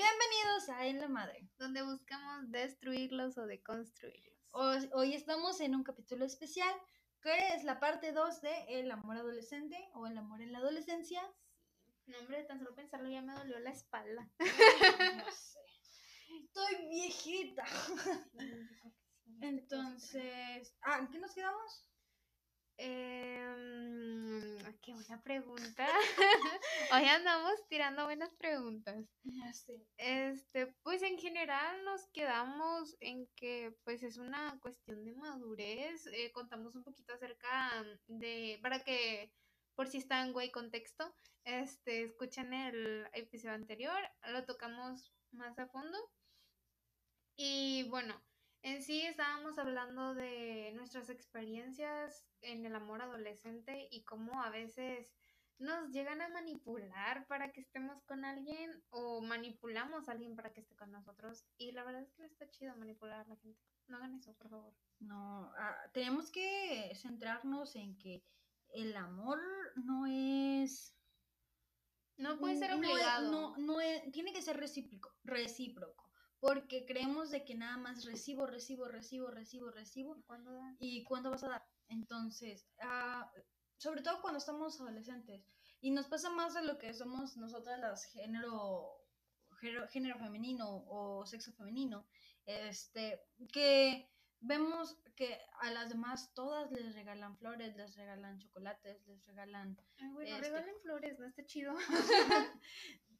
Bienvenidos a En la Madre. donde buscamos destruirlos o deconstruirlos. Hoy, hoy estamos en un capítulo especial que es la parte 2 de El amor adolescente o El amor en la adolescencia. No, hombre, tan solo pensarlo ya me dolió la espalda. No sé. Estoy viejita. Entonces, ah, ¿en qué nos quedamos? Em, qué buena pregunta. Hoy andamos tirando buenas preguntas. Este, pues en general nos quedamos en que pues es una cuestión de madurez. Eh, contamos un poquito acerca de, para que por si están güey contexto, este, escuchan el episodio anterior, lo tocamos más a fondo. Y bueno, en sí estábamos hablando de nuestras experiencias en el amor adolescente y cómo a veces nos llegan a manipular para que estemos con alguien o manipulamos a alguien para que esté con nosotros. Y la verdad es que no está chido manipular a la gente. No hagan eso, por favor. No, ah, tenemos que centrarnos en que el amor no es No puede ser no es- obligado. No, no es- tiene que ser recíproco, recíproco, porque creemos de que nada más recibo, recibo, recibo, recibo, recibo, ¿Cuándo dan? y cuándo vas a dar. Entonces, ah, sobre todo cuando estamos adolescentes, y nos pasa más de lo que somos nosotras las género, género, género femenino o sexo femenino, este, que vemos que a las demás todas les regalan flores, les regalan chocolates, les regalan Ay, bueno, Este- regalen flores, no está chido.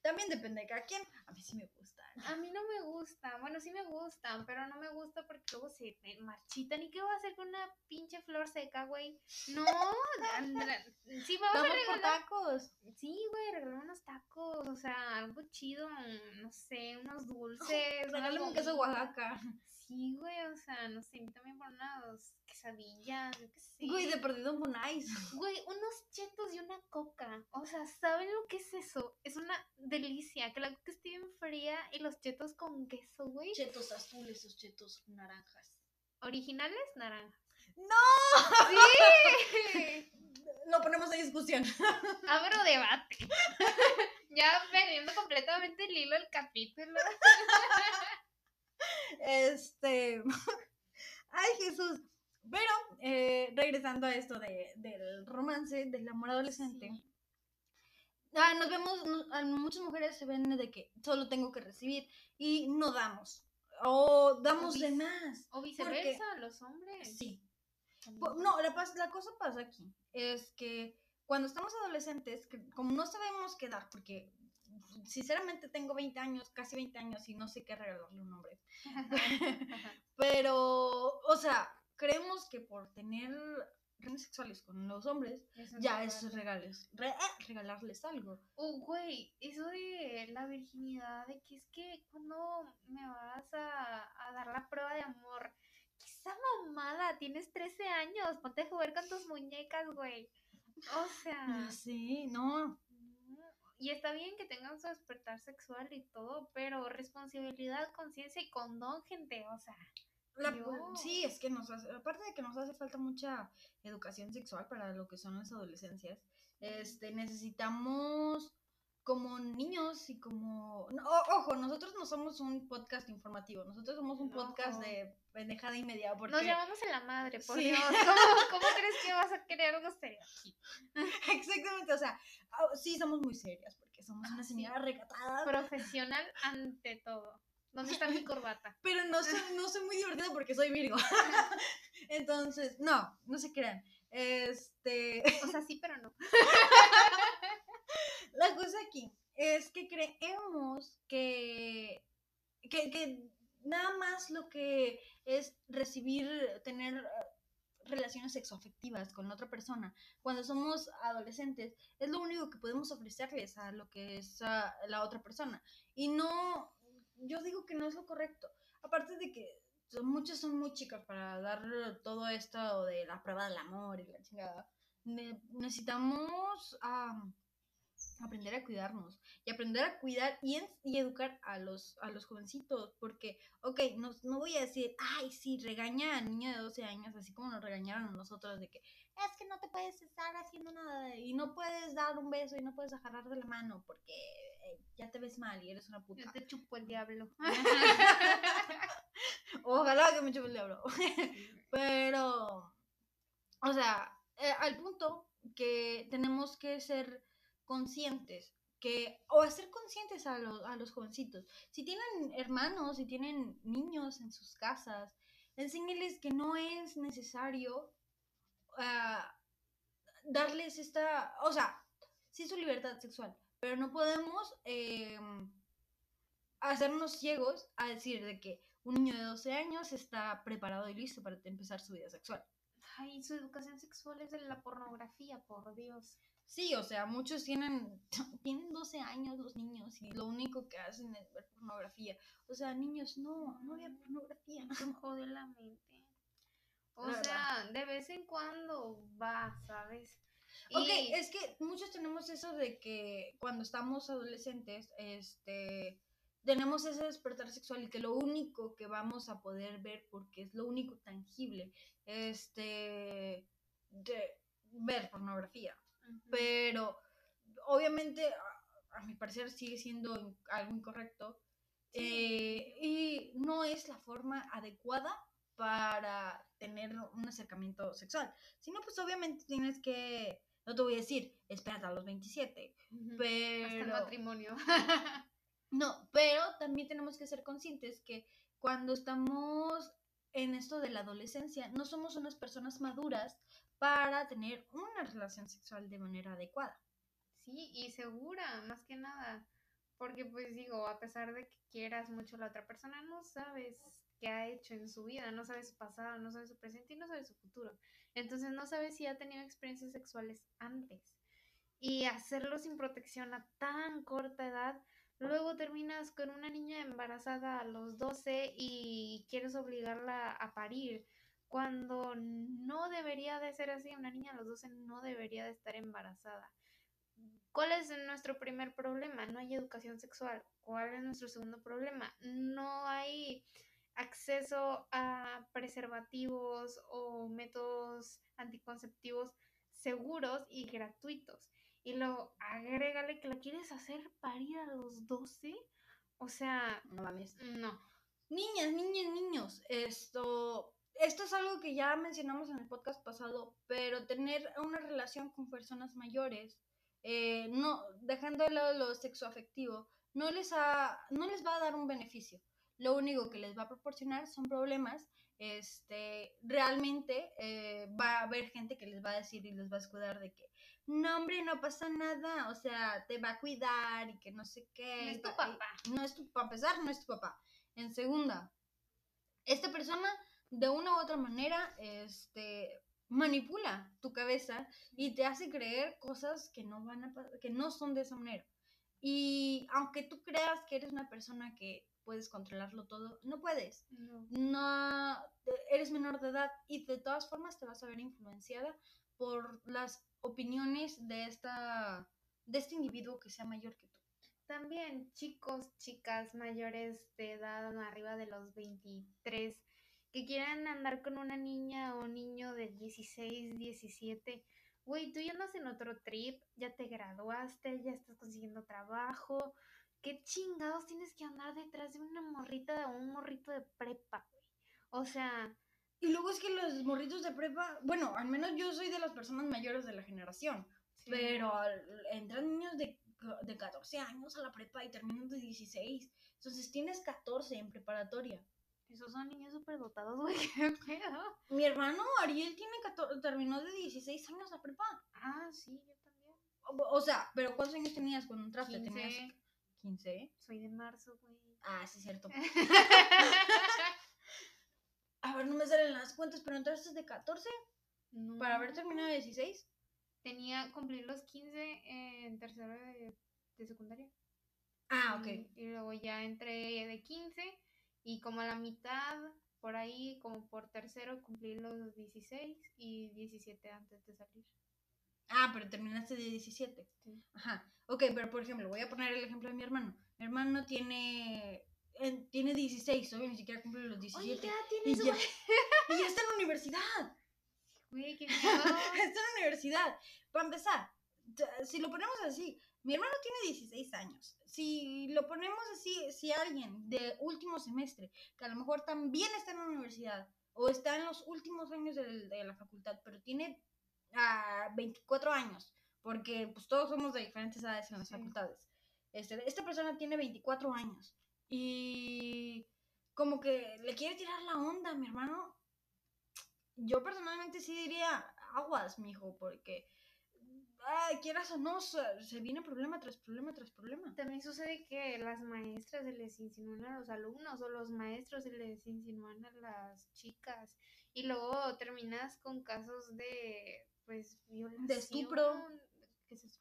También depende de cada quien. A mí sí me gustan. A mí no me gusta, bueno, sí me gustan, pero no me gusta porque luego se marchitan. ¿Y qué voy a hacer con una pinche flor seca, güey? No, Andra- sí me vas a Vamos por regalar. tacos. Sí, güey, regalar unos tacos, o sea, algo chido, no sé, unos dulces. Regálame un queso. Oaxaca. Sí, güey, o sea, no sé, también por unas quesadillas, yo qué sé. Güey, de perdido un bonais. Güey, unos chetos y una coca. O sea, ¿saben lo que es eso? Es una delicia. Que la coca esté bien fría y los chetos con queso, güey. Chetos azules, esos chetos naranjas. Originales, naranja. ¡No! ¡Sí! Lo ponemos en discusión. Abro debate. ya perdiendo completamente el hilo del capítulo. Este. Ay, Jesús. Pero, eh, regresando a esto de, del romance, del amor adolescente. Sí. Ah, nos vemos, no- muchas mujeres se ven de que solo tengo que recibir y no damos. O damos de vice- más. O viceversa, los hombres. Sí. también. Po- No, la, la cosa pasa aquí. Es que cuando estamos adolescentes, que como no sabemos qué dar, porque sinceramente tengo 20 años, casi 20 años y no sé qué regalarle a un hombre. Pero, o sea, creemos que por tener relaciones sexuales con los hombres, Eso ya es es regales, re- eh, regalarles algo. Oh, güey, eso de la virginidad, de que es que cuando me vas a, a dar la prueba de amor, ¿qué esa mamada? Tienes 13 años, ponte a jugar con tus muñecas, güey. O sea, no. no. y está bien que tengan su despertar sexual y todo, pero responsabilidad, conciencia y condón, gente, o sea, La- sí, es que nos hace, aparte de que nos hace falta mucha educación sexual para lo que son las adolescencias, este, necesitamos como niños y como... no, ojo, nosotros no somos un podcast informativo, nosotros somos un podcast de pendejada y media, porque... nos llamamos en la madre, por Sí. Dios. ¿Cómo, ¿Cómo crees que vas a querer algo serio aquí? Exactamente, o sea, ah, sí somos muy serias, porque somos Ah, una sí. señora recatada, Profesional ante todo. ¿Dónde está mi corbata? pero no soy, no soy muy divertida porque soy Virgo. Entonces, no, no se crean. Este... O sea, sí, pero no. La cosa aquí es que creemos que, que, que nada más lo que es recibir, tener eh, relaciones sexoafectivas con otra persona cuando somos adolescentes es lo único que podemos ofrecerles a lo que es ah, la otra persona. Y no, yo digo que no es lo correcto. Aparte de que son- muchos son muy chicos para dar todo esto de la prueba del amor y la chingada. Ne- necesitamos am, aprender a cuidarnos y aprender a cuidar y, y educar a los, a los jovencitos, porque, ok, no, no voy a decir, ay, sí, regaña a niño de 12 años, así como nos regañaron a nosotros, de que es que no te puedes estar haciendo nada y no puedes dar un beso y no puedes agarrar de la mano porque eh, ya te ves mal y eres una puta. Te chupo el diablo. Ojalá que me chupe el diablo. Pero, o sea, eh, al punto que tenemos que ser conscientes que o hacer conscientes a, los a los jovencitos. Si tienen hermanos, si tienen niños en sus casas, enséñeles que no es necesario ah, darles esta, o sea, sí su libertad sexual, pero no podemos em, hacernos ciegos a decir de que un niño de 12 años está preparado y listo para empezar su vida sexual. Ay, su educación sexual es de la pornografía, por Dios. Sí, o sea, muchos tienen, tienen 12 años los niños y lo único que hacen es ver pornografía. O sea, niños, no, no había pornografía. Me jode la mente. O La sea, de vez en cuando va, ¿sabes? Ok, Y- es que muchos tenemos eso de que cuando estamos adolescentes, este, tenemos ese despertar sexual y que lo único que vamos a poder ver, porque es lo único tangible, este, de ver pornografía. Pero obviamente, a, a mi parecer, sigue siendo in- algo incorrecto. Sí. eh, y no es la forma adecuada para tener un acercamiento sexual. Si no, pues obviamente tienes que, no te voy a decir, espérate a los 27, Ujú. Hasta el pero... matrimonio. No, pero también tenemos que ser conscientes que cuando estamos en esto de la adolescencia, no somos unas personas maduras para tener una relación sexual de manera adecuada. Sí, y segura, más que nada. Porque pues digo, a pesar de que quieras mucho a la otra persona, no sabes qué ha hecho en su vida, no sabes su pasado, no sabes su presente y no sabes su futuro. Entonces no sabes si ha tenido experiencias sexuales antes. Y hacerlo sin protección a tan corta edad, luego terminas con una niña embarazada a los 12 y quieres obligarla a parir. Cuando no debería de ser así, una niña a los 12 no debería de estar embarazada. ¿Cuál es nuestro primer problema? No hay educación sexual. ¿Cuál es nuestro segundo problema? No hay acceso a preservativos o métodos anticonceptivos seguros y gratuitos. Y luego agrégale que la quieres hacer parir a los 12. O sea, No mames. no. Niñas, niñas, niños, esto, esto es algo que ya mencionamos en el podcast pasado, pero tener una relación con personas mayores, eh, no, dejando de lado lo sexoafectivo, no les, ha, no les va a dar un beneficio. Lo único que les va a proporcionar son problemas. Este, realmente eh, va a haber gente que les va a decir y les va a escudar de que, no, hombre, no pasa nada, o sea, te va a cuidar y que no sé qué. No es tu papá. No es tu, para empezar, no es tu papá. En segunda, esta persona de una u otra manera este, manipula tu cabeza y te hace creer cosas que no, van a, que no son de esa manera. Y aunque tú creas que eres una persona que puedes controlarlo todo, no puedes. No. No eres menor de edad y de todas formas te vas a ver influenciada por las opiniones de esta de este individuo que sea mayor que tú. También chicos, chicas mayores de edad arriba de los 23 que quieran andar con una niña o niño de 16, 17. Güey, tú ya andas en otro trip, ya te graduaste, ya estás consiguiendo trabajo. ¿Qué chingados tienes que andar detrás de una morrita o un morrito de prepa, güey? O sea, Y luego es que los morritos de prepa, bueno, al menos yo soy de las personas mayores de la generación, sí. pero al- entran niños de, de 14 años a la prepa y terminan de 16. Entonces tienes 14 en preparatoria. esos son niños súper dotados, güey, qué pedo. Mi hermano Ariel tiene 14, terminó de 16 años la prepa. Ah, sí, yo también. O, o sea, pero ¿cuántos años tenías cuando entraste? 15. Tenías 15. Soy de marzo, güey. Ah, sí, cierto. A ver, no me salen las cuentas, pero entraste de 14 para haber terminado de 16. Tenía cumplir los 15 en tercero de, de secundaria. Ah, ok. Y, y luego ya entré de 15 y como a la mitad, por ahí, como por tercero, cumplí los 16 y 17 antes de salir. Ah, pero terminaste de 17. Sí. Ajá. Ok, pero por ejemplo, voy a poner el ejemplo de mi hermano. Mi hermano tiene eh, tiene 16, todavía ni siquiera cumple los 17. ya y, tienes ya, y ya está en la universidad. Güey, qué miedo. está en la universidad. Para empezar, si lo ponemos así, Mi hermano tiene 16 años. Si lo ponemos así, si alguien de último semestre, que a lo mejor también está en la universidad o está en los últimos años de, de la facultad, pero tiene a 24 años, porque pues todos somos de diferentes edades en las facultades. Este, esta persona tiene 24 años y como que le quiere tirar la onda mi hermano. Yo personalmente sí diría aguas, mijo, porque ay, quieras o no, se viene problema tras problema tras problema. También sucede que las maestras se les insinúan a los alumnos o los maestros se les insinúan a las chicas y luego terminas con casos de pues violación. De estupro. ¿Qué es eso?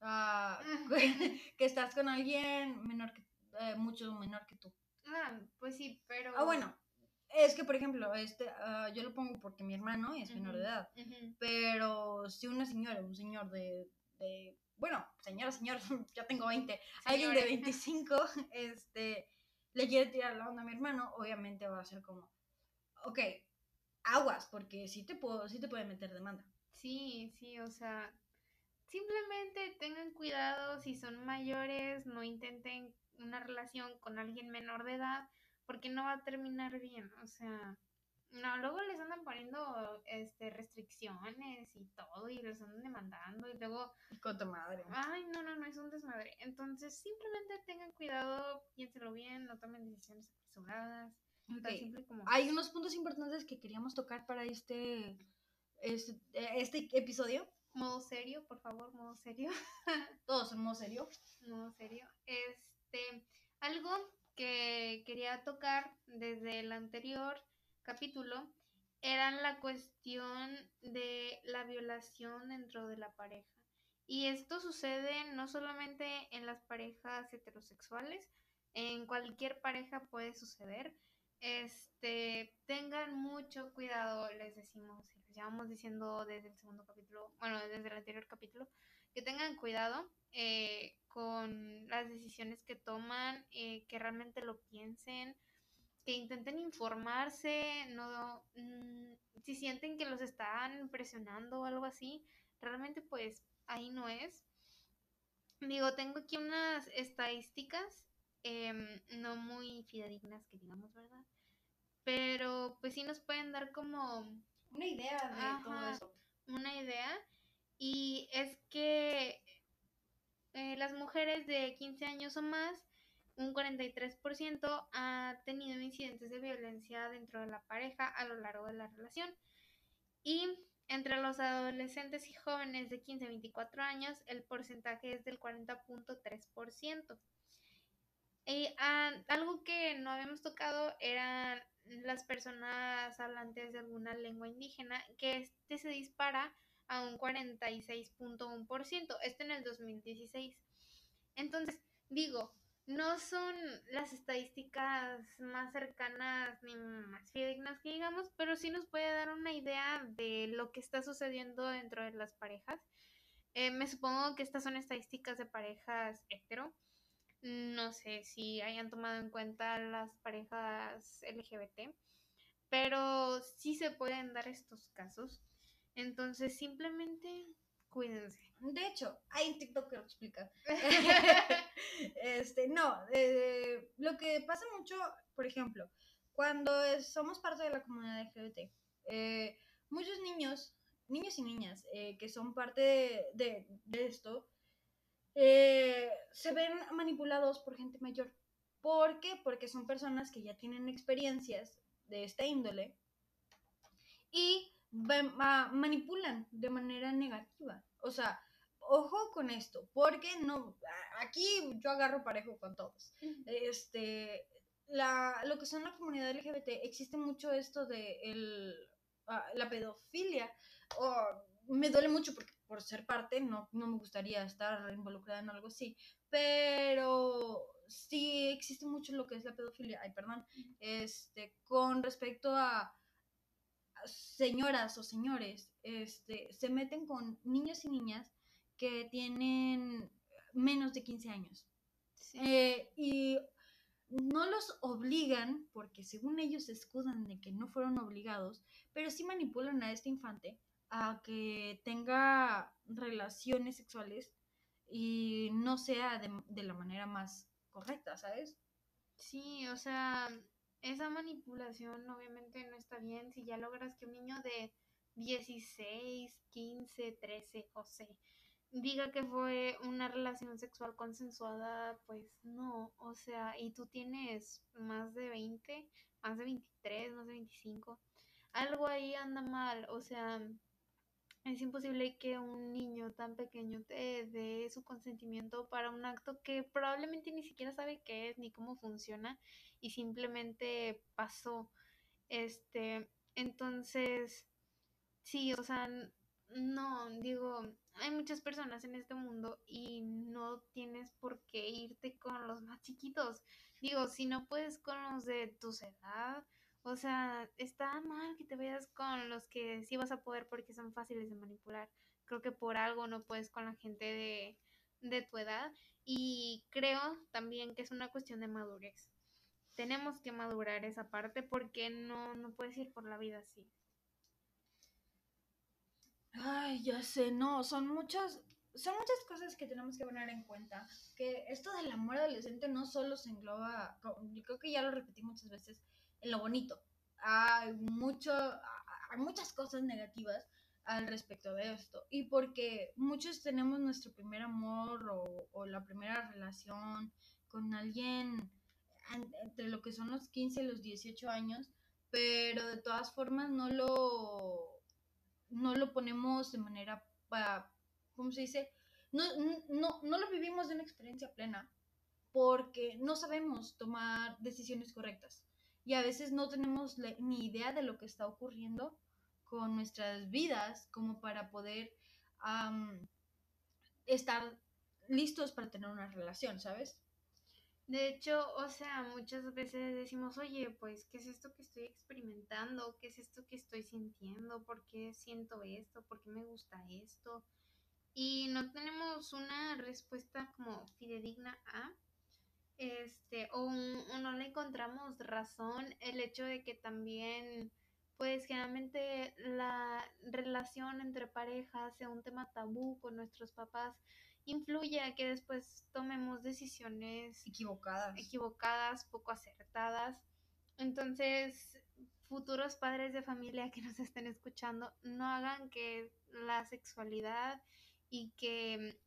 Ah, que estás con alguien menor que, eh, mucho menor que tú. Ah, pues sí, pero... Ah, bueno, es que, por ejemplo, este, uh, yo lo pongo porque mi hermano es menor de edad, pero si una señora, un señor de, de bueno, señora, señor, ya tengo 20, alguien de 25, este, le quiere tirar la onda a mi hermano, obviamente va a ser como, ok, aguas, porque sí te, puedo, sí te puede meter demanda. Sí, sí, o sea, simplemente tengan cuidado si son mayores, no intenten una relación con alguien menor de edad, porque no va a terminar bien, o sea, no, luego les andan poniendo este restricciones y todo y les andan demandando y luego con tu madre. Ay, no, no, no es un desmadre. Entonces, simplemente tengan cuidado, piénselo bien, no tomen decisiones apresuradas. Como... Hay unos puntos importantes que queríamos tocar para este este, este episodio. Modo serio, por favor, modo serio. Todos en modo serio. Modo serio. Este, algo que quería tocar desde el anterior capítulo era la cuestión de la violación dentro de la pareja. Y esto sucede no solamente en las parejas heterosexuales, en cualquier pareja puede suceder. Este, tengan mucho cuidado, les decimos, llevamos diciendo desde el segundo capítulo, bueno, desde el anterior capítulo, que tengan cuidado eh, con las decisiones que toman, eh, que realmente lo piensen, que intenten informarse, no, mm, si sienten que los están presionando o algo así, realmente pues ahí no es. Digo, tengo aquí unas estadísticas em, no muy fidedignas que digamos, ¿verdad? Pero pues sí nos pueden dar como una idea de todo eso. Una idea. Y es que eh, las mujeres de 15 años o más, un 43% ha tenido incidentes de violencia dentro de la pareja a lo largo de la relación. Y entre los adolescentes y jóvenes de 15 a 24 años, el porcentaje es del 40.3%. Y ah, algo que no habíamos tocado eran las personas hablantes de alguna lengua indígena, que este se dispara a un 46.1%, este en el 2016. Entonces, digo, no son las estadísticas más cercanas ni más fidedignas que digamos, pero sí nos puede dar una idea de lo que está sucediendo dentro de las parejas. Eh, me supongo que estas son estadísticas de parejas hetero. No sé si hayan tomado en cuenta las parejas LGBT, pero sí se pueden dar estos casos. Entonces, simplemente cuídense. De hecho, hay un TikTok que lo explica. este, no, lo que pasa mucho, por ejemplo, cuando somos parte de la comunidad LGBT, eh, muchos niños, niños y niñas eh, que son parte de, esto, eh, se ven manipulados por gente mayor. ¿Por qué? Porque son personas que ya tienen experiencias de esta índole y manipulan de manera negativa. O sea, ojo con esto, porque no, aquí yo agarro parejo con todos. Este, la, lo que son la comunidad LGBT, existe mucho esto de el, ah, la pedofilia. me duele mucho porque por ser parte no, no me gustaría estar involucrada en algo así, pero sí existe mucho lo que es la pedofilia, ay, perdón, este, con respecto a señoras o señores este, se meten con niños y niñas que tienen menos de 15 años. Eh, y no los obligan, porque según ellos se escudan de que no fueron obligados, pero sí manipulan a este infante a que tenga relaciones sexuales y no sea de, de la manera más correcta, ¿sabes? Sí, o sea, esa manipulación obviamente no está bien si ya logras que un niño de 16, 15, 13, o sea, diga que fue una relación sexual consensuada, pues no, o sea, y tú tienes más de 20, más de 23, más de 25, algo ahí anda mal, o sea, es imposible que un niño tan pequeño te dé su consentimiento para un acto que probablemente ni siquiera sabe qué es ni cómo funciona y simplemente pasó. Este, entonces, sí, o sea, no, digo, hay muchas personas en este mundo y no tienes por qué irte con los más chiquitos. Digo, si no puedes con los de tu edad, o sea, está mal que te vayas con los que sí vas a poder porque son fáciles de manipular. Creo que por algo no puedes con la gente de, de tu edad. Y creo también que es una cuestión de madurez. Tenemos que madurar esa parte porque no, no puedes ir por la vida así. Ay, ya sé, no, son muchas, son muchas cosas que tenemos que poner en cuenta. Que esto del amor adolescente no solo se engloba, yo creo que ya lo repetí muchas veces, en lo bonito. Hay, mucho, hay muchas cosas negativas al respecto de esto. Y porque muchos tenemos nuestro primer amor o, la primera relación con alguien entre lo que son los 15 y los 18 años, pero de todas formas no lo, no lo ponemos de manera, ¿cómo se dice? No, no, no lo vivimos de una experiencia plena porque no sabemos tomar decisiones correctas y a veces no tenemos ni idea de lo que está ocurriendo con nuestras vidas como para poder estar listos para tener una relación, ¿sabes? De hecho, o sea, muchas veces decimos, oye, pues, ¿qué es esto que estoy experimentando? ¿Qué es esto que estoy sintiendo? ¿Por qué siento esto? ¿Por qué me gusta esto? Y no tenemos una respuesta como fidedigna a, este, o, no le encontramos razón el hecho de que también, pues, generalmente la relación entre parejas sea un tema tabú con nuestros papás influye a que después tomemos decisiones equivocadas, equivocadas, poco acertadas. Entonces, futuros padres de familia que nos estén escuchando, no hagan que la sexualidad y que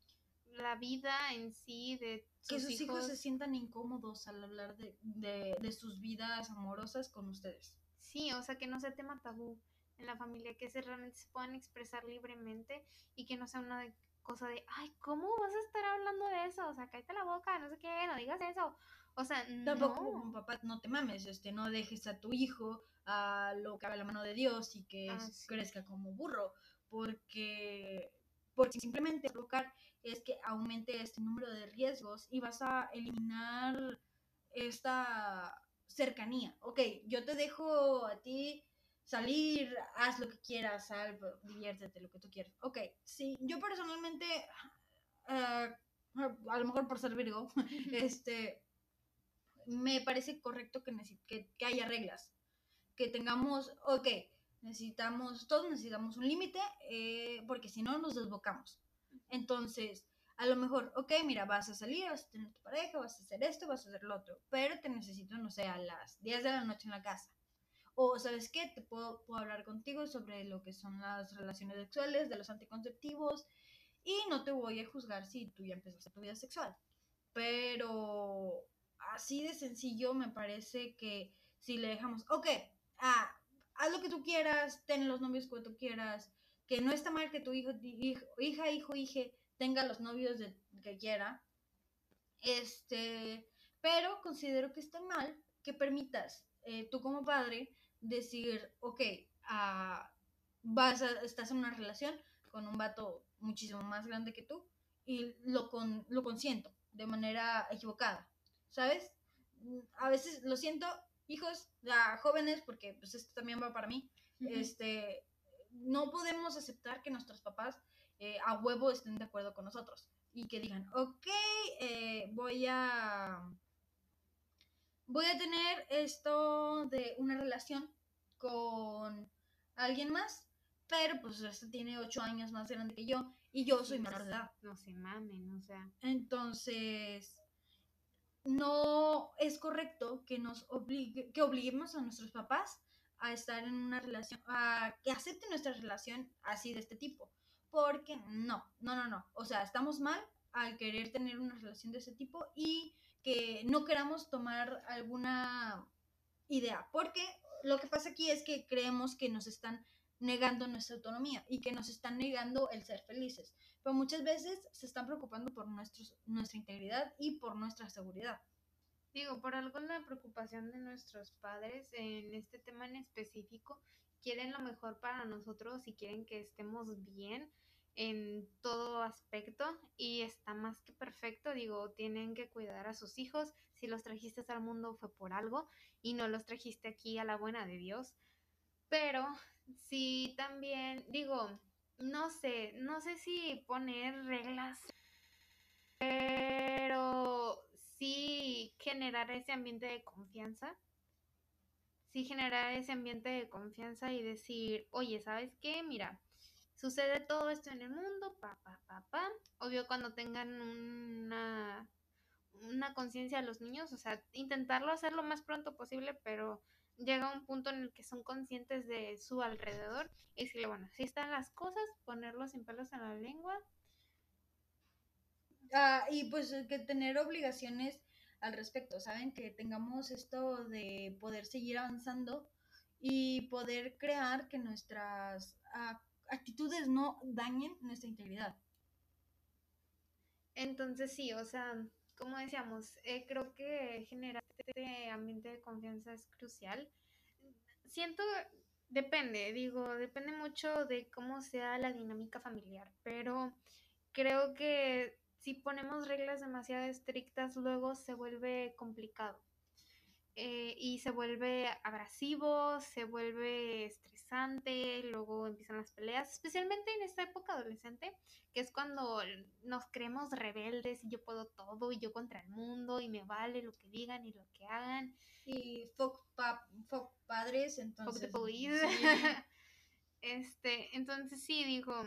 la vida en sí de sus que sus hijos, se sientan incómodos al hablar de, de, sus vidas amorosas con ustedes. Sí, o sea, que no sea tema tabú en la familia, que se realmente se puedan expresar libremente y que no sea una cosa de, ay, ¿cómo vas a estar hablando de eso? O sea, cállate la boca, no sé qué, no digas eso. O sea, Tampoco, no. papá, no te mames, este, no dejes a tu hijo a lo que haga la mano de Dios y que ah, crezca como burro, porque, porque simplemente provocar es que aumente este número de riesgos y vas a eliminar esta cercanía. Ok, yo te dejo a ti salir, haz lo que quieras, sal, diviértete, lo que tú quieras. Ok, sí, yo personalmente, uh, a lo mejor por ser Virgo, este, me parece correcto que, que, que haya reglas, que tengamos, ok, necesitamos, todos necesitamos un límite, eh, porque si no nos desbocamos. Entonces, a lo mejor, ok, mira, vas a salir, vas a tener tu pareja, vas a hacer esto, vas a hacer lo otro, pero te necesito, no sé, a las 10 de la noche en la casa. O, ¿sabes qué? Te puedo, puedo hablar contigo sobre lo que son las relaciones sexuales, de los anticonceptivos, y no te voy a juzgar si tú ya empezaste tu vida sexual. Pero así de sencillo me parece que si le dejamos, ok, ah, haz lo que tú quieras, ten los novios que tú quieras, que no está mal que tu hijo, hija, hijo, hije tenga los novios de, que quiera, este, pero considero que está mal que permitas eh, tú como padre decir, ok, uh, vas a, estás en una relación con un vato muchísimo más grande que tú y lo, con, lo consiento de manera equivocada, ¿sabes? A veces lo siento, hijos, ya jóvenes, porque pues esto también va para mí, este, no podemos aceptar que nuestros papás eh, a huevo estén de acuerdo con nosotros y que digan, ok, eh, voy a voy a tener esto de una relación con alguien más, pero pues este tiene ocho años más grande que yo Y yo soy menor de edad. No se mamen, o sea. Entonces, no es correcto que nos obligue, que obliguemos a nuestros papás a estar en una relación, a que acepten nuestra relación así de este tipo. Porque no, no, no, no. O sea, estamos mal al querer tener una relación de ese tipo y que no queramos tomar alguna idea. Porque lo que pasa aquí es que creemos que nos están negando nuestra autonomía y que nos están negando el ser felices. Pero muchas veces se están preocupando por nuestros, nuestra integridad y por nuestra seguridad. Digo, por alguna preocupación de nuestros padres en este tema en específico, quieren lo mejor para nosotros y quieren que estemos bien en todo aspecto y está más que perfecto. Digo, tienen que cuidar a sus hijos. Si los trajiste al mundo fue por algo y no los trajiste aquí a la buena de Dios. Pero sí también, digo, no sé, no sé si poner reglas, pero sí generar ese ambiente de confianza. Sí generar ese ambiente de confianza y decir, oye, ¿sabes qué? Mira, sucede todo esto en el mundo, pa, pa, pa, pa. Obvio cuando tengan una, una conciencia los niños, o sea, intentarlo hacer lo más pronto posible, pero llega un punto en el que son conscientes de su alrededor y decirle, bueno, si están las cosas, ponerlos sin pelos en la lengua. Ah, y pues que tener obligaciones al respecto, ¿saben? Que tengamos esto de poder seguir avanzando y poder crear que nuestras actitudes no dañen nuestra integridad. Entonces sí, o sea, como decíamos, eh, creo que generar este ambiente de confianza es crucial. Siento, depende, digo, depende mucho de cómo sea la dinámica familiar, pero creo que si ponemos reglas demasiado estrictas, luego se vuelve complicado. Eh, y se vuelve abrasivo, se vuelve estresante, luego empiezan las peleas, especialmente en esta época adolescente, que es cuando nos creemos rebeldes y yo puedo todo y yo contra el mundo y me vale lo que digan y lo que hagan. Y fuck, padres, entonces... Fuck este, entonces sí, digo,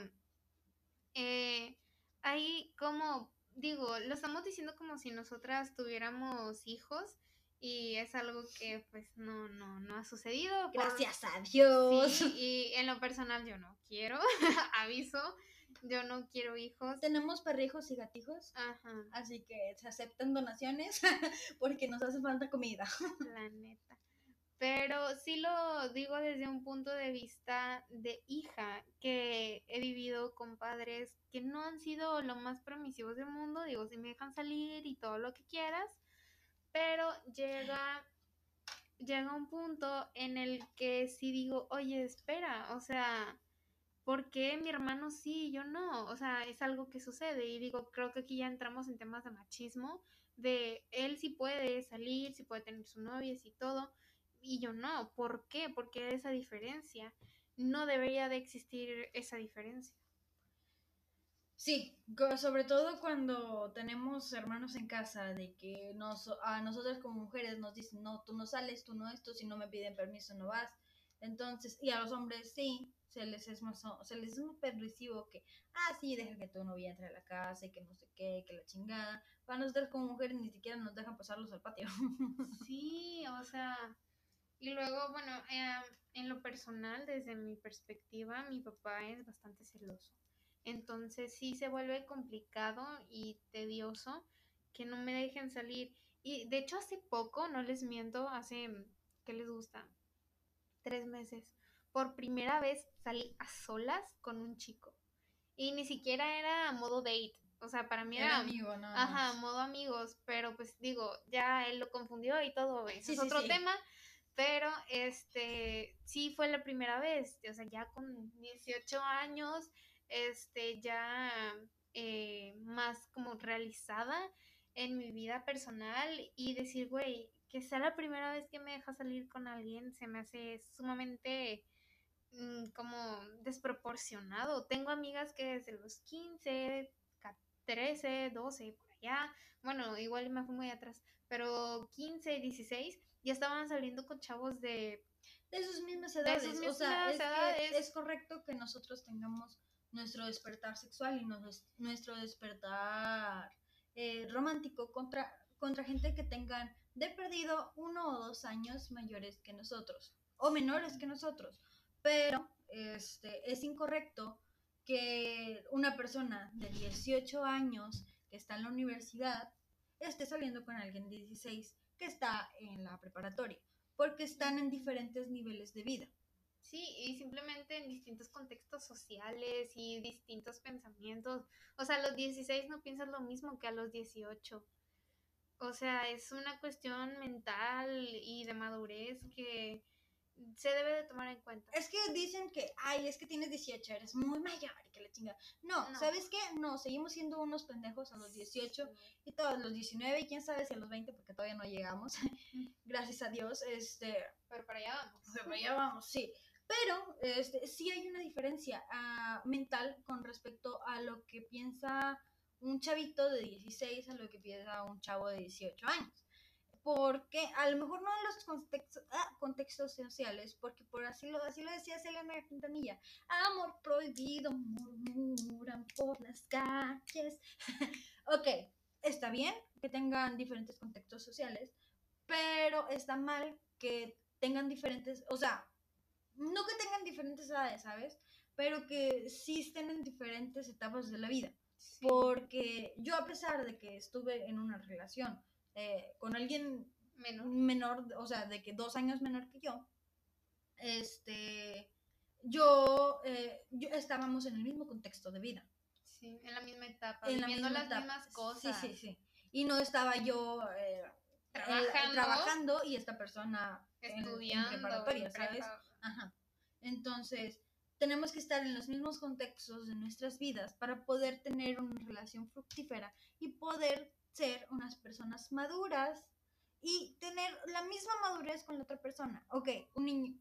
eh, hay como, digo, lo estamos diciendo como si nosotras tuviéramos hijos y es algo que pues no, no, no ha sucedido. Gracias a Dios. Sí, y en lo personal yo no quiero, aviso, yo no quiero hijos. Tenemos perrijos y gatijos, Ajá. así que se aceptan donaciones porque nos hace falta comida. La neta. Pero sí lo digo desde un punto de vista de hija, que he vivido con padres que no han sido lo más permisivos del mundo. Digo, si me dejan salir y todo lo que quieras, pero llega, llega un punto en el que sí digo, oye, espera, o sea, ¿por qué mi hermano sí y yo no? O sea, es algo que sucede y digo, creo que aquí ya entramos en temas de machismo, de él sí puede salir, sí puede tener su novia y todo, y yo no. ¿Por qué? Porque esa diferencia. No debería de existir esa diferencia. Sí, sobre todo cuando tenemos hermanos en casa, de que nos, a nosotras como mujeres nos dicen, no, tú no sales, tú no esto, si no me piden permiso no vas. Entonces, y a los hombres sí, se les es más, se les es muy permisivo que, ah, sí, deja que tu novia entre a la casa y que no sé qué, que la chingada. Para nosotras como mujeres ni siquiera nos dejan pasarlos al patio. Sí, o sea, y luego, bueno, eh, en lo personal, desde mi perspectiva, mi papá es bastante celoso. Entonces sí se vuelve complicado y tedioso que no me dejen salir. Y de hecho hace poco, no les miento, hace, ¿qué les gusta? Tres meses. Por primera vez salí a solas con un chico. Y ni siquiera era modo date. O sea, para mí era... amigo, ¿no? Ajá, modo amigos. Pero pues digo, ya él lo confundió y todo. Eso es otro tema. Pero este, sí fue la primera vez. O sea, ya con 18 años este, ya eh, más como realizada en mi vida personal y decir, güey, que sea la primera vez que me deja salir con alguien se me hace sumamente mm, como desproporcionado. Tengo amigas que desde los 15, 13, 12, por allá, bueno, igual me fui muy atrás, pero 15, 16, ya estaban saliendo con chavos de... De sus mismas edades. o sea, es correcto que nosotros tengamos nuestro despertar sexual y nos- nuestro despertar eh, romántico contra, contra gente que tengan de perdido uno o dos años mayores que nosotros o menores que nosotros. Pero este, es incorrecto que una persona de 18 años que está en la universidad esté saliendo con alguien de 16 que está en la preparatoria, porque están en diferentes niveles de vida. Sí, y simplemente en distintos contextos sociales y distintos pensamientos. O sea, a los 16 no piensas lo mismo que a los 18. O sea, es una cuestión mental y de madurez que se debe de tomar en cuenta. Es que dicen que, ay, es que tienes 18, eres muy mayor y que la chinga. No, No. ¿sabes qué? No, seguimos siendo unos pendejos a los 18 y todos los 19 y quién sabe si a los 20 porque todavía no llegamos. Gracias a Dios, este, Pero para allá vamos. Pero ya vamos, sí. Pero este, sí hay una diferencia ah, mental con respecto a lo que piensa un chavito de 16 a lo que piensa un chavo de 18 años. Porque a lo mejor no en los contextos, ah, contextos sociales, porque por así lo, así lo decía Selena Quintanilla, amor prohibido, murmuran por las calles. ok, está bien que tengan diferentes contextos sociales, pero está mal que tengan diferentes, o sea, no que tengan diferentes edades, ¿sabes? Pero que sí estén en diferentes etapas de la vida. Sí. Porque yo a pesar de que estuve en una relación eh, con alguien Menos. menor, o sea, de que dos años menor que yo, este, yo, eh, yo estábamos en el mismo contexto de vida. Sí, en la misma etapa, en la viviendo misma las etapa. mismas cosas. Sí, sí, sí. Y no estaba yo eh, Trabajando. trabajando y esta persona en- en Estudiando. preparatoria, en ¿sabes? Ajá. Entonces, tenemos que estar en los mismos contextos de nuestras vidas para poder tener una relación fructífera y poder ser unas personas maduras y tener la misma madurez con la otra persona. Ok, un niño.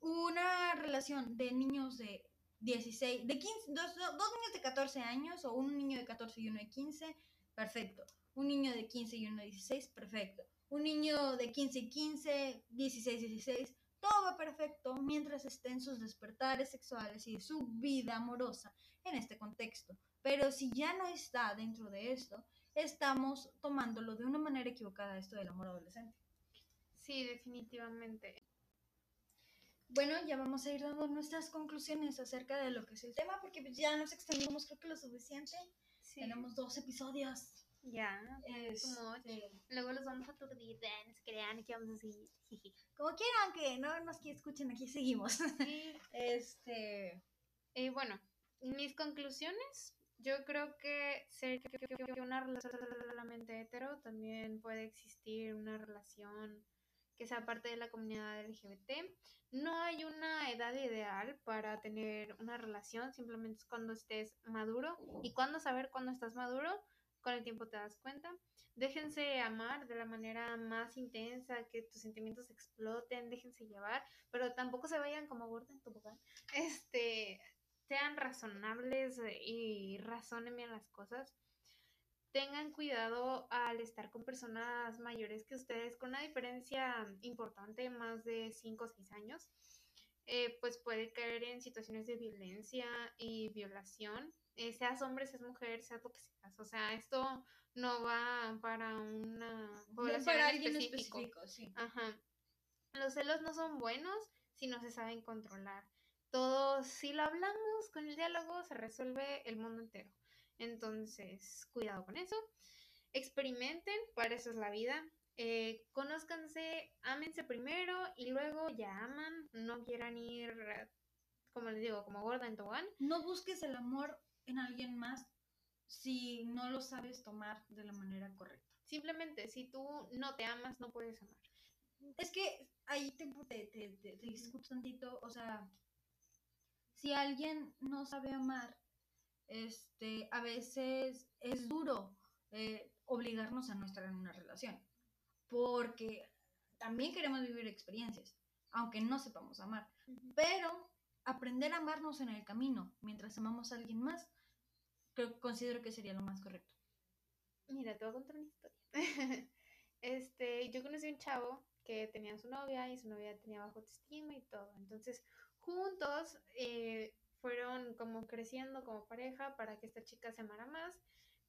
Una relación de niños de 16, de 15, dos, dos niños de 14 años o un niño de 14 y uno de 15, perfecto. Un niño de 15 y uno de 16, perfecto. Un niño de 15 y 15, 16 y 16, todo va perfecto mientras esté en sus despertares sexuales y su vida amorosa en este contexto. Pero si ya no está dentro de esto, estamos tomándolo de una manera equivocada esto del amor adolescente. Sí, definitivamente. Bueno, ya vamos a ir dando nuestras conclusiones acerca de lo que es el tema, porque ya nos extendimos creo que lo suficiente. Sí. Tenemos dos episodios. Ya. Este, Luego los vamos a aturdir, no se crean que vamos a seguir. como quieran que no nos escuchen, aquí seguimos. Sí. Este, Eh, bueno, mis conclusiones, yo creo que ser que una relación solamente hetero también puede existir una relación que sea parte de la comunidad LGBT. No hay una edad ideal para tener una relación, simplemente es cuando estés maduro y cuando saber cuándo estás maduro, con el tiempo te das cuenta. Déjense amar de la manera más intensa, que tus sentimientos exploten, déjense llevar, pero tampoco se vayan como gorda en tobogán. Este, sean razonables y razonen bien las cosas. Tengan cuidado al estar con personas mayores que ustedes, con una diferencia importante, más de 5 o 6 años, eh, pues puede caer en situaciones de violencia y violación. Eh, seas hombre, seas mujer, seas lo que seas. O sea, esto no va para una población para en alguien específico. específico, sí. Ajá. Los celos no son buenos si no se saben controlar. Todo, si lo hablamos con el diálogo, se resuelve el mundo entero. Entonces, cuidado con eso. Experimenten, para eso es la vida. Eh, conózcanse, ámense primero y luego ya aman. No quieran ir, eh, como les digo, como gorda en tobogán. No busques el amor en alguien más si no lo sabes tomar de la manera correcta. Simplemente, si tú no te amas, no puedes amar. Es que ahí te, te, te, te- te discuto tantito, o sea, si alguien no sabe amar, este, a veces es duro eh, obligarnos a no estar en una relación, porque también queremos vivir experiencias, aunque no sepamos amar, pero aprender a amarnos en el camino, mientras amamos a alguien más, creo, considero que sería lo más correcto. Mira, te voy a contar una historia. este, yo conocí a un chavo que tenía su novia y su novia tenía bajo autoestima y todo. Entonces, juntos eh, fueron como creciendo como pareja para que esta chica se amara más,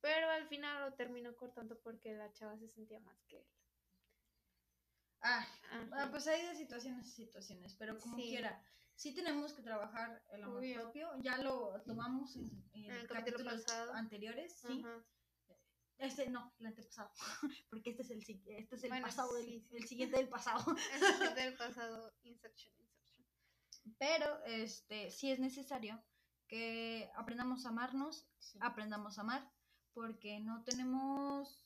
pero al final lo terminó cortando porque la chava se sentía más que él. Ah, pues hay de situaciones a situaciones, pero como Sí. quiera, sí tenemos que trabajar el amor Obvio. propio. Ya lo tomamos en, en En el capítulo capítulos pasado. anteriores, sí. Ajá. Este no, el antepasado, porque este es el este es el Bueno, pasado del, sí, sí. el siguiente del pasado. El siguiente del pasado, Inception, Inception. Pero este sí es necesario que aprendamos a amarnos, aprendamos a amar, porque no tenemos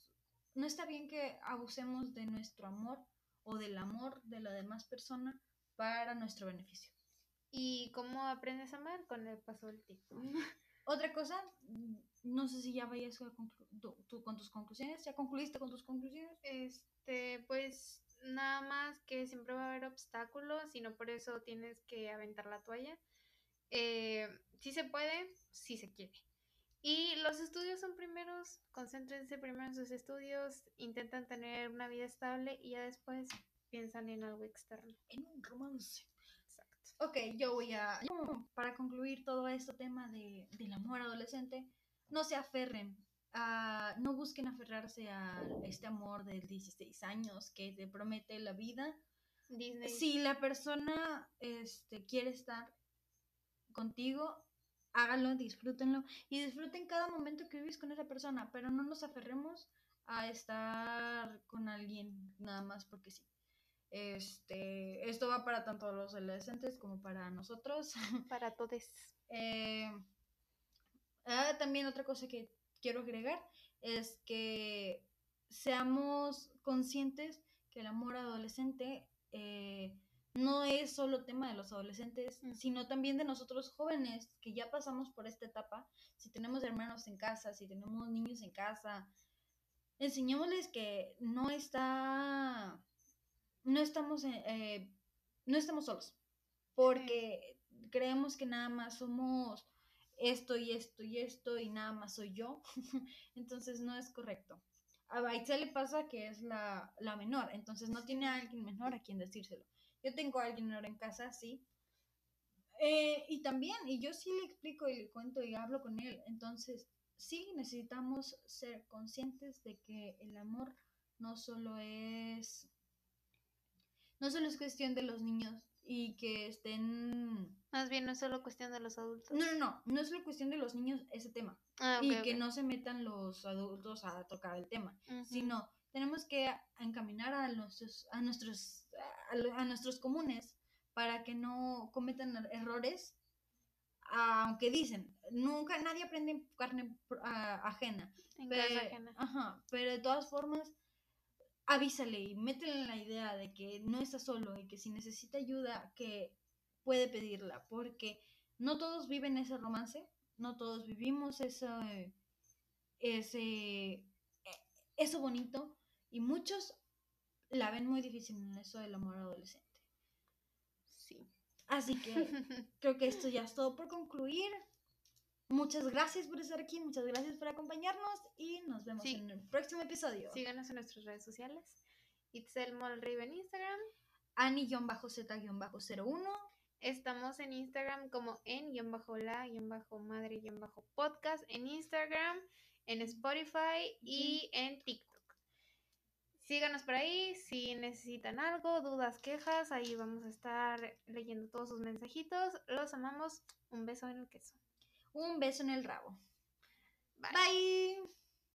no está bien que abusemos de nuestro amor o del amor de la demás persona para nuestro beneficio. ¿Y cómo aprendes a amar? Con el paso del tiempo. Otra cosa, no sé si ya vayas a tú- con tus conclusiones, ¿ya concluiste con tus conclusiones? Este, pues nada más que siempre va a haber obstáculos y no por eso tienes que aventar la toalla. Eh, si se puede, si se quiere. Y los estudios son primeros, concéntrense primero en sus estudios, intentan tener una vida estable y ya después piensan en algo externo. En un romance. Exacto. Ok, yo voy a. yo, para concluir todo este tema de, del amor adolescente, no se aferren. a- no busquen aferrarse a este amor de 16 años que te promete la vida. Disney. Si la persona este, quiere estar contigo, háganlo, disfrútenlo y disfruten cada momento que vives con esa persona, pero no nos aferremos a estar con alguien nada más porque sí. Este, esto va para tanto los adolescentes como para nosotros. Para todos. Eh, ah, también otra cosa que quiero agregar es que seamos conscientes que el amor adolescente eh, no es solo tema de los adolescentes, Ujú. sino también de nosotros jóvenes que ya pasamos por esta etapa. Si tenemos hermanos en casa, si tenemos niños en casa, enseñémosles que no está, no estamos, en- eh, no estamos solos, porque creemos que nada más somos esto y esto y esto y nada más soy yo, entonces no es correcto. A Baitza le pasa que es la, la menor, entonces no tiene a alguien menor a quien decírselo. Yo tengo a alguien menor en casa, sí. Eh, y también, y yo sí le explico y le cuento y hablo con él, entonces sí necesitamos ser conscientes de que el amor no solo es no solo es cuestión de los niños y que estén Más bien no es solo cuestión de los adultos. no no no no es solo cuestión de los niños ese tema Ah, y ok, que no se metan los adultos a tocar el tema sino tenemos que encaminar a nuestros a nuestros a, nuestros comunes para que no cometan er- errores aunque dicen nunca nadie aprende en carne pro- a- ajena En Pe- casa ajena. Ajá, pero de todas formas, avísale y métele en la idea de que no está solo y que si necesita ayuda, que puede pedirla, porque no todos viven ese romance, no todos vivimos ese, ese, eso bonito, y muchos la ven muy difícil en eso del amor adolescente. Sí. Así que creo que esto ya es todo por concluir. Muchas gracias por estar aquí, muchas gracias por acompañarnos y nos vemos Sí. en el próximo episodio. Síganos en nuestras redes sociales. Itzel Molrive en Instagram. Ani-Z-01. Estamos en Instagram como en-la-madre-podcast en Instagram, en Spotify y en TikTok. Síganos por ahí si necesitan algo, dudas, quejas, ahí vamos a estar leyendo todos sus mensajitos. Los amamos. Un beso en el queso. Un beso en el rabo. Bye. Bye.